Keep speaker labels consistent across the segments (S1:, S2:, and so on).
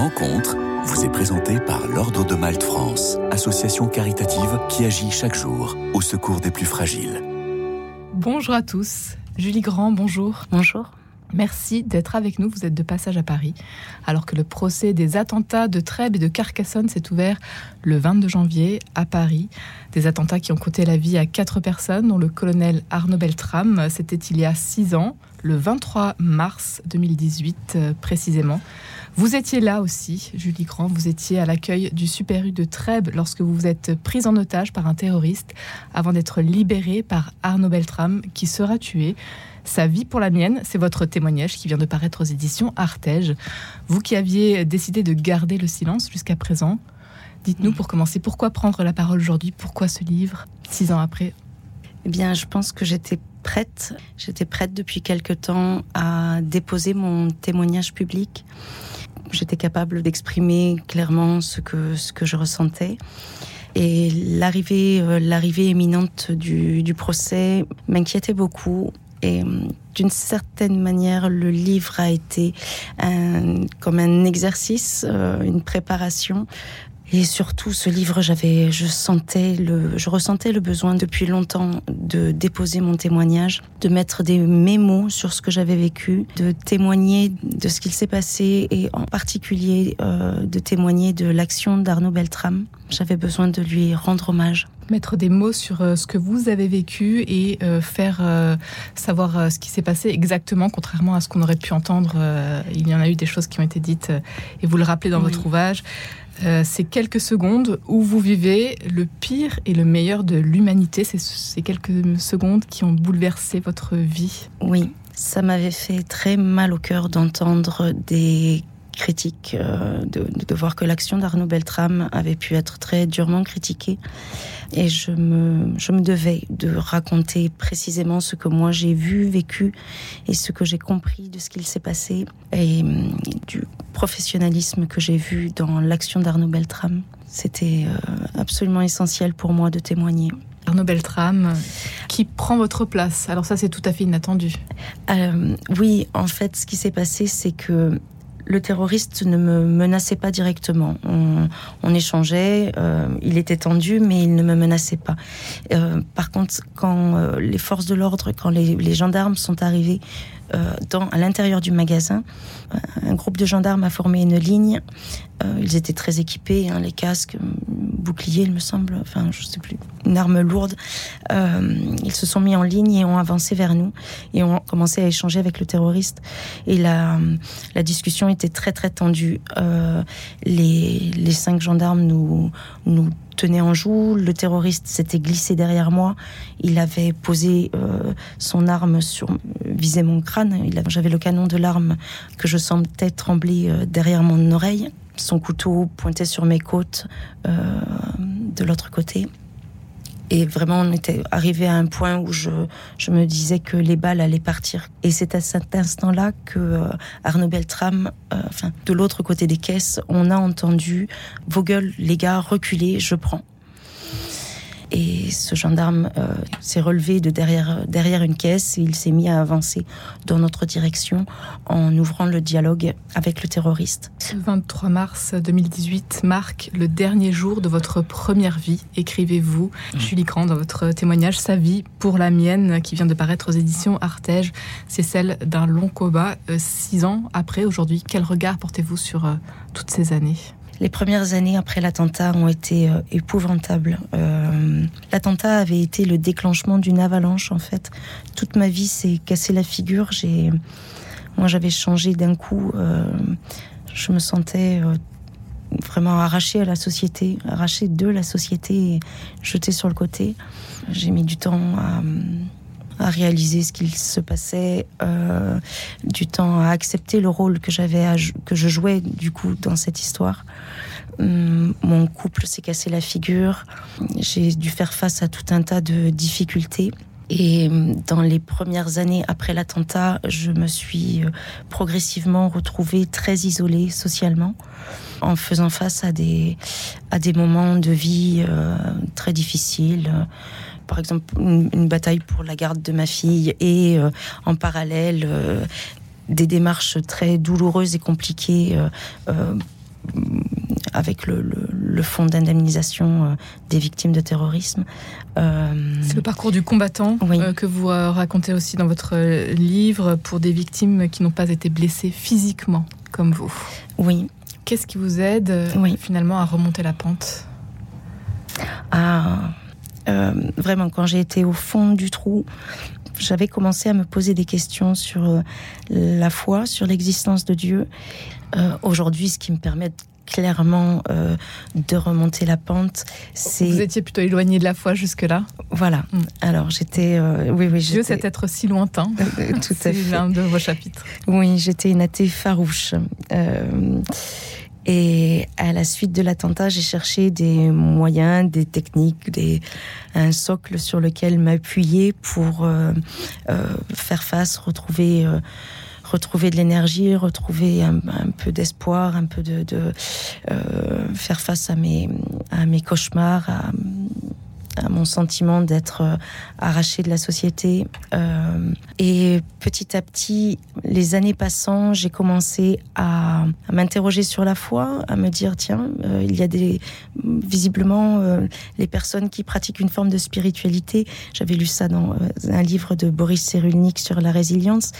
S1: rencontre vous est présentée par l'Ordre de Malte France, association caritative qui agit chaque jour au secours des plus fragiles.
S2: Bonjour à tous. Julie Grand, bonjour.
S3: Bonjour.
S2: Merci d'être avec nous. Vous êtes de passage à Paris. Alors que le procès des attentats de Trèbes et de Carcassonne s'est ouvert le 22 janvier à Paris. Des attentats qui ont coûté la vie à quatre personnes, dont le colonel Arnaud Beltrame. C'était il y a six ans, le 23 mars 2018 euh, précisément. Vous étiez là aussi, Julie Grand. Vous étiez à l'accueil du Super U de Trèbes lorsque vous vous êtes prise en otage par un terroriste avant d'être libérée par Arnaud Beltrame qui sera tué. Sa vie pour la mienne, c'est votre témoignage qui vient de paraître aux éditions Artege. Vous qui aviez décidé de garder le silence jusqu'à présent, dites-nous pour commencer pourquoi prendre la parole aujourd'hui, pourquoi ce livre, six ans après?
S3: Eh bien, je pense que j'étais prête. J'étais prête depuis quelque temps à déposer mon témoignage public. J'étais capable d'exprimer clairement ce que, je ressentais. Et l'arrivée, euh, l'arrivée éminente du, procès m'inquiétait beaucoup. Et euh, d'une certaine manière, le livre a été comme un exercice, euh, une préparation. Et surtout, ce livre, j'avais, je sentais le, je ressentais le besoin depuis longtemps de déposer mon témoignage, de mettre des mémos sur ce que j'avais vécu, de témoigner de ce qu'il s'est passé et en particulier euh, de témoigner de l'action d'Arnaud Beltrame. J'avais besoin de lui rendre hommage
S2: mettre des mots sur euh, ce que vous avez vécu et euh, faire euh, savoir ce qui s'est passé exactement, contrairement à ce qu'on aurait pu entendre. il y en a eu des choses qui ont été dites et vous le rappelez dans
S3: Oui.
S2: votre ouvrage. Euh, ces quelques secondes où vous vivez le pire et le meilleur de l'humanité, c'est ces quelques secondes qui ont bouleversé votre vie.
S3: Oui, ça m'avait fait très mal au cœur d'entendre des critiques, euh, de, de voir que l'action d'Arnaud Beltrame avait pu être très durement critiquée. Et je me, je me devais de raconter précisément ce que moi j'ai vu, vécu et ce que j'ai compris de ce qu'il s'est passé et hum, du professionnalisme que j'ai vu dans l'action d'Arnaud Beltrame. C'était euh, absolument essentiel pour moi de témoigner.
S2: Arnaud Beltrame, qui prend votre place. Alors ça, c'est tout à fait inattendu.
S3: Euh, oui, en fait, ce qui s'est passé, c'est que le terroriste ne me menaçait pas directement. On, échangeait, euh, il était tendu, mais il ne me menaçait pas. Euh, par contre, quand euh, les forces de l'ordre, quand les, gendarmes sont arrivés dans, à l'intérieur du magasin, euh, un groupe de gendarmes a formé une ligne. Euh, ils étaient très équipés, hein, les casques, boucliers, il me semble, enfin, je sais plus, une arme lourde. Euh, ils se sont mis en ligne et ont avancé vers nous et ont commencé à échanger avec le terroriste. Et la, discussion était très très tendue. Euh, les, les cinq gendarmes nous, nous tenaient en joue. Le terroriste s'était glissé derrière moi. Il avait posé euh, son arme sur visait mon crâne. J'avais le canon de l'arme que je sentais trembler euh, derrière mon oreille. Son couteau pointait sur mes côtes euh, de l'autre côté. Et vraiment, on était arrivé à un point où je, je me disais que les balles allaient partir. Et c'est à cet instant-là que euh, Arnaud Beltrame, euh, enfin, de l'autre côté des caisses, on a entendu vos gueules, les gars, reculez, je prends. Et ce gendarme euh, s'est relevé de derrière, derrière une caisse et il s'est mis à avancer dans notre direction en ouvrant le dialogue avec le terroriste.
S2: Le 23 mars 2018 marque le dernier jour de votre première vie, écrivez-vous, Julie Grand, dans votre témoignage, sa vie pour la mienne, qui vient de paraître aux éditions Artege. C'est celle d'un long combat, euh, six ans après, aujourd'hui. Quel regard portez-vous sur euh, toutes ces années?
S3: Les premières années après l'attentat ont été euh, épouvantables. Euh, l'attentat avait été le déclenchement d'une avalanche en fait. Toute ma vie s'est cassé la figure. J'ai, moi, j'avais changé d'un coup. euh, je me sentais vraiment arrachée à la société, arrachée de la société et jetée sur le côté. J'ai mis du temps à à réaliser ce qu'il se passait, euh, du temps à accepter le rôle que j'avais, que je jouais du coup dans cette histoire. Hum, Mon couple s'est cassé la figure. J'ai dû faire face à tout un tas de difficultés. Et hum, dans les premières années après l'attentat, je me suis euh, progressivement retrouvée très isolée socialement, en faisant face à des, à des moments de vie euh, très difficiles. Par exemple, une, une bataille pour la garde de ma fille et euh, en parallèle euh, des démarches très douloureuses et compliquées euh, avec le, le, fonds d'indemnisation des victimes de terrorisme.
S2: C'est le parcours du combattant que vous racontez aussi dans votre livre pour des victimes qui n'ont pas été blessées physiquement comme vous.
S3: Oui.
S2: Qu'est-ce qui vous aide finalement à remonter la pente?
S3: Ah, vraiment, quand j'ai été au fond du trou, j'avais commencé à me poser des questions sur euh, la foi, sur l'existence de Dieu. Euh, aujourd'hui, ce qui me permet clairement euh, de remonter la pente.
S2: C'est vous étiez plutôt éloigné de la foi jusque là.
S3: Voilà. Mm. Alors j'étais, oui oui,
S2: Dieu cet être si lointain.
S3: tout à fait.
S2: C'est l'un de vos chapitres.
S3: Oui, j'étais une athée farouche. Et à la suite de l'attentat, j'ai cherché des moyens, des techniques, un socle sur lequel m'appuyer pour euh, euh, faire face, retrouver, euh, retrouver de l'énergie, retrouver un, peu d'espoir, un peu de, faire face à mes, cauchemars, mon sentiment d'être euh, arraché de la société. Euh, et petit à petit, les années passant, j'ai commencé à, m'interroger sur la foi, à me dire tiens, euh, il y a des visiblement les personnes qui pratiquent une forme de spiritualité. J'avais lu ça dans un livre de Boris Cyrulnik sur la résilience.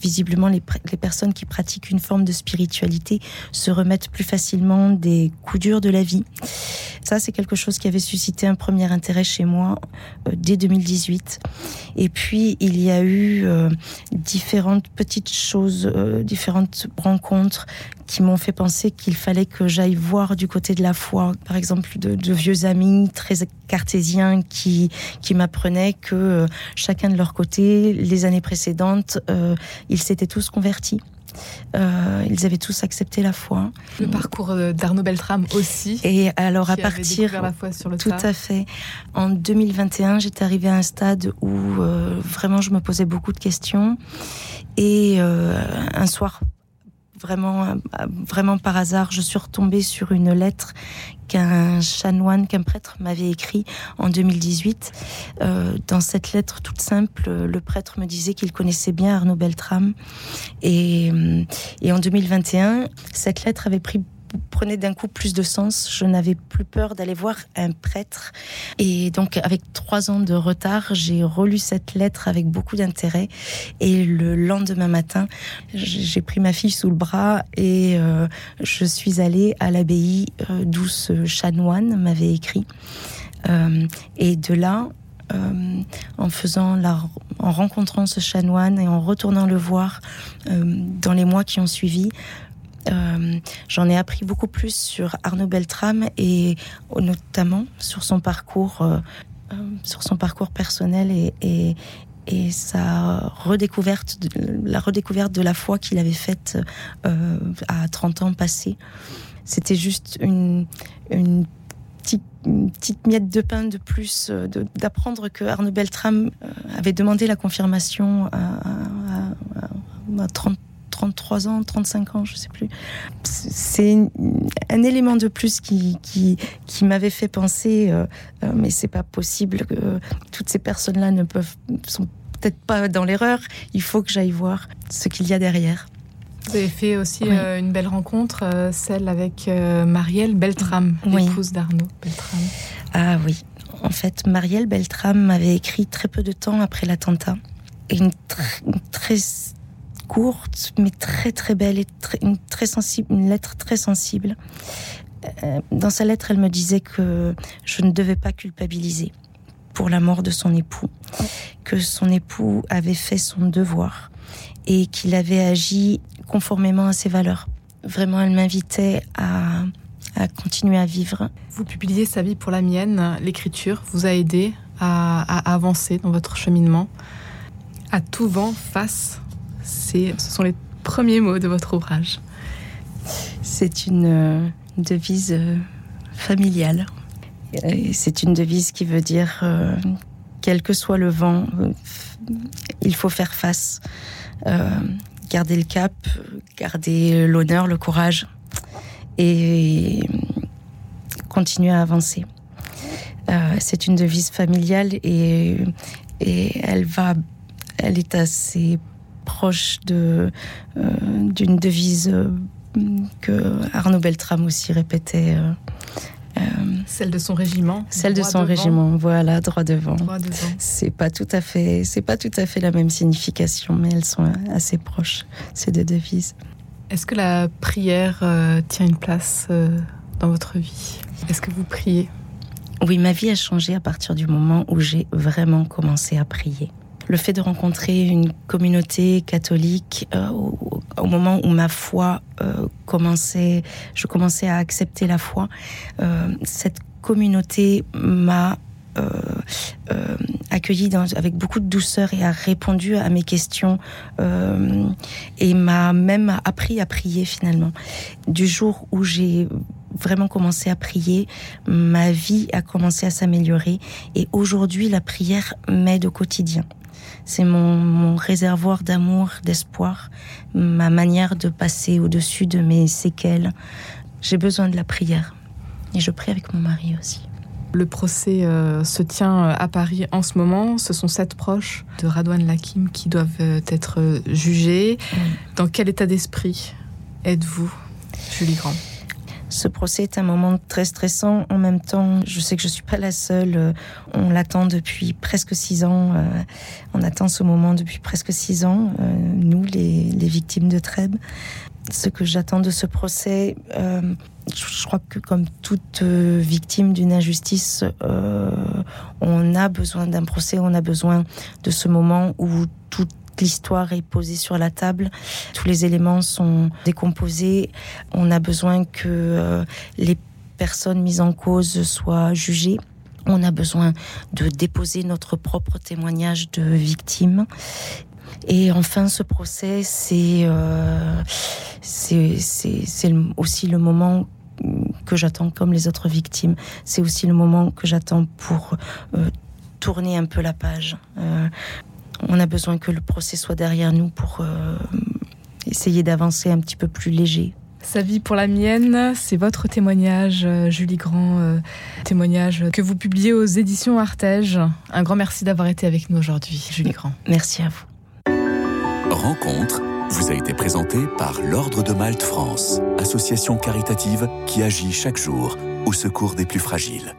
S3: visiblement, les, les personnes qui pratiquent une forme de spiritualité se remettent plus facilement des coups durs de la vie. Ça, c'est quelque chose qui avait suscité un premier intérêt chez moi euh, dès 2018. Et puis, il y a eu euh, différentes petites choses, euh, différentes rencontres qui m'ont fait penser qu'il fallait que j'aille voir du côté de la foi, par exemple de, de vieux amis très cartésiens qui, qui m'apprenaient que chacun de leur côté, les années précédentes, ils s'étaient tous convertis. Euh, ils avaient tous accepté la foi.
S2: Le parcours d'Arnaud Beltrame aussi.
S3: Et alors à partir,
S2: la foi sur le
S3: tout à fait. En 2021, j'étais arrivée à un stade où euh, vraiment je me posais beaucoup de questions. Et euh, un soir, vraiment, vraiment par hasard, je suis retombée sur une lettre qu'un chanoine, qu'un prêtre m'avait écrit en 2018. Euh, dans cette lettre toute simple, le prêtre me disait qu'il connaissait bien Arnaud Beltrame. Et, et en 2021, cette lettre avait pris prenait d'un coup plus de sens. Je n'avais plus peur d'aller voir un prêtre. Et donc, avec trois ans de retard, j'ai relu cette lettre avec beaucoup d'intérêt. Et le lendemain matin, j'ai pris ma fille sous le bras et euh, je suis allée à l'abbaye euh, d'où ce chanoine m'avait écrit. Euh, et de là, en faisant la, en rencontrant ce chanoine et en retournant le voir dans les mois qui ont suivi, euh, j'en ai appris beaucoup plus sur Arnaud Beltrame et notamment sur son parcours, euh, euh, sur son parcours personnel et, sa redécouverte, la redécouverte de la foi qu'il avait faite à 30 ans passés. C'était juste une petite, miette de pain de plus, d'apprendre que Arnaud Beltrame avait demandé la confirmation à, à, à 30 33 ans, 35 ans, je sais plus. C'est un élément de plus qui, m'avait fait penser, euh, euh, mais c'est pas possible que toutes ces personnes-là ne peuvent, sont peut-être pas dans l'erreur. Il faut que j'aille voir ce qu'il y a derrière.
S2: Vous avez fait aussi euh, une belle rencontre, celle avec Marielle Beltrame, l'épouse d'Arnaud Beltrame.
S3: Ah oui. En fait, Marielle Beltrame m'avait écrit très peu de temps après l'attentat. Et une, une très courte, mais très très belle et une, très sensible, une lettre très sensible. Euh, dans sa lettre, elle me disait que je ne devais pas culpabiliser pour la mort de son époux, que son époux avait fait son devoir et qu'il avait agi conformément à ses valeurs. Vraiment, elle m'invitait à, à continuer à vivre.
S2: Vous publiez Sa vie pour la mienne, l'écriture vous a aidé à, à avancer dans votre cheminement. À tout vent face ce sont les premiers mots de votre ouvrage.
S3: C'est une euh, devise euh, familiale. C'est une devise qui veut dire, euh, quel que soit le vent, il faut faire face, garder le cap, garder l'honneur, le courage et continuer à avancer. C'est une devise familiale et, et elle va, elle est assez proche euh, d'une devise euh, que Arnaud Beltrame aussi répétait.
S2: Euh, celle de son régiment.
S3: Celle de son régiment, voilà, droit devant. Droit devant. C'est pas tout à fait, c'est pas tout à fait la même signification, mais elles sont assez proches ces deux devises.
S2: Est-ce que la prière euh, tient une place euh, dans votre vie? Est-ce que vous priez?
S3: Oui, ma vie a changé à partir du moment où j'ai vraiment commencé à prier le fait de rencontrer une communauté catholique euh, au, moment où ma foi euh, commençait, je commençais à accepter la foi, euh, cette communauté m'a accueilli avec beaucoup de douceur et a répondu à mes questions et m'a même appris à prier finalement. Du jour où j'ai vraiment commencé à prier, ma vie a commencé à s'améliorer et aujourd'hui la prière m'aide au quotidien. C'est mon, réservoir d'amour, d'espoir, ma manière de passer au-dessus de mes séquelles. J'ai besoin de la prière. Et je prie avec mon mari aussi.
S2: Le procès euh, se tient euh, à Paris en ce moment. Ce sont sept proches de Radouane Lakim qui doivent euh, être jugés. Dans quel état d'esprit êtes-vous, Julie Grand?
S3: Ce procès est un moment très stressant. En même temps, je sais que je suis pas la seule. On l'attend depuis presque six ans. Euh, attend ce moment depuis presque six ans. Euh, nous, les, victimes de Trèbes. Ce que j'attends de ce procès, je crois que comme toute victime d'une injustice, on a besoin d'un procès, on a besoin de ce moment où tout l'histoire est posée sur la table, tous les éléments sont décomposés, on a besoin que euh, les personnes mises en cause soient jugées. On a besoin de déposer notre propre témoignage de victime. Et enfin, ce procès, c'est euh, aussi le moment que j'attends comme les autres victimes. C'est aussi le moment que j'attends pour euh, tourner un peu la page. Euh, on a besoin que le procès soit derrière nous pour essayer d'avancer un petit peu plus léger.
S2: Sa vie pour la mienne, c'est votre témoignage, euh, Julie Grand, euh, témoignage que vous publiez aux éditions Artege. Un grand merci d'avoir été avec nous aujourd'hui, Julie Grand.
S3: Merci à vous.
S1: Rencontre vous a été présentée par l'Ordre de Malte France, association caritative qui agit chaque jour au secours des plus fragiles.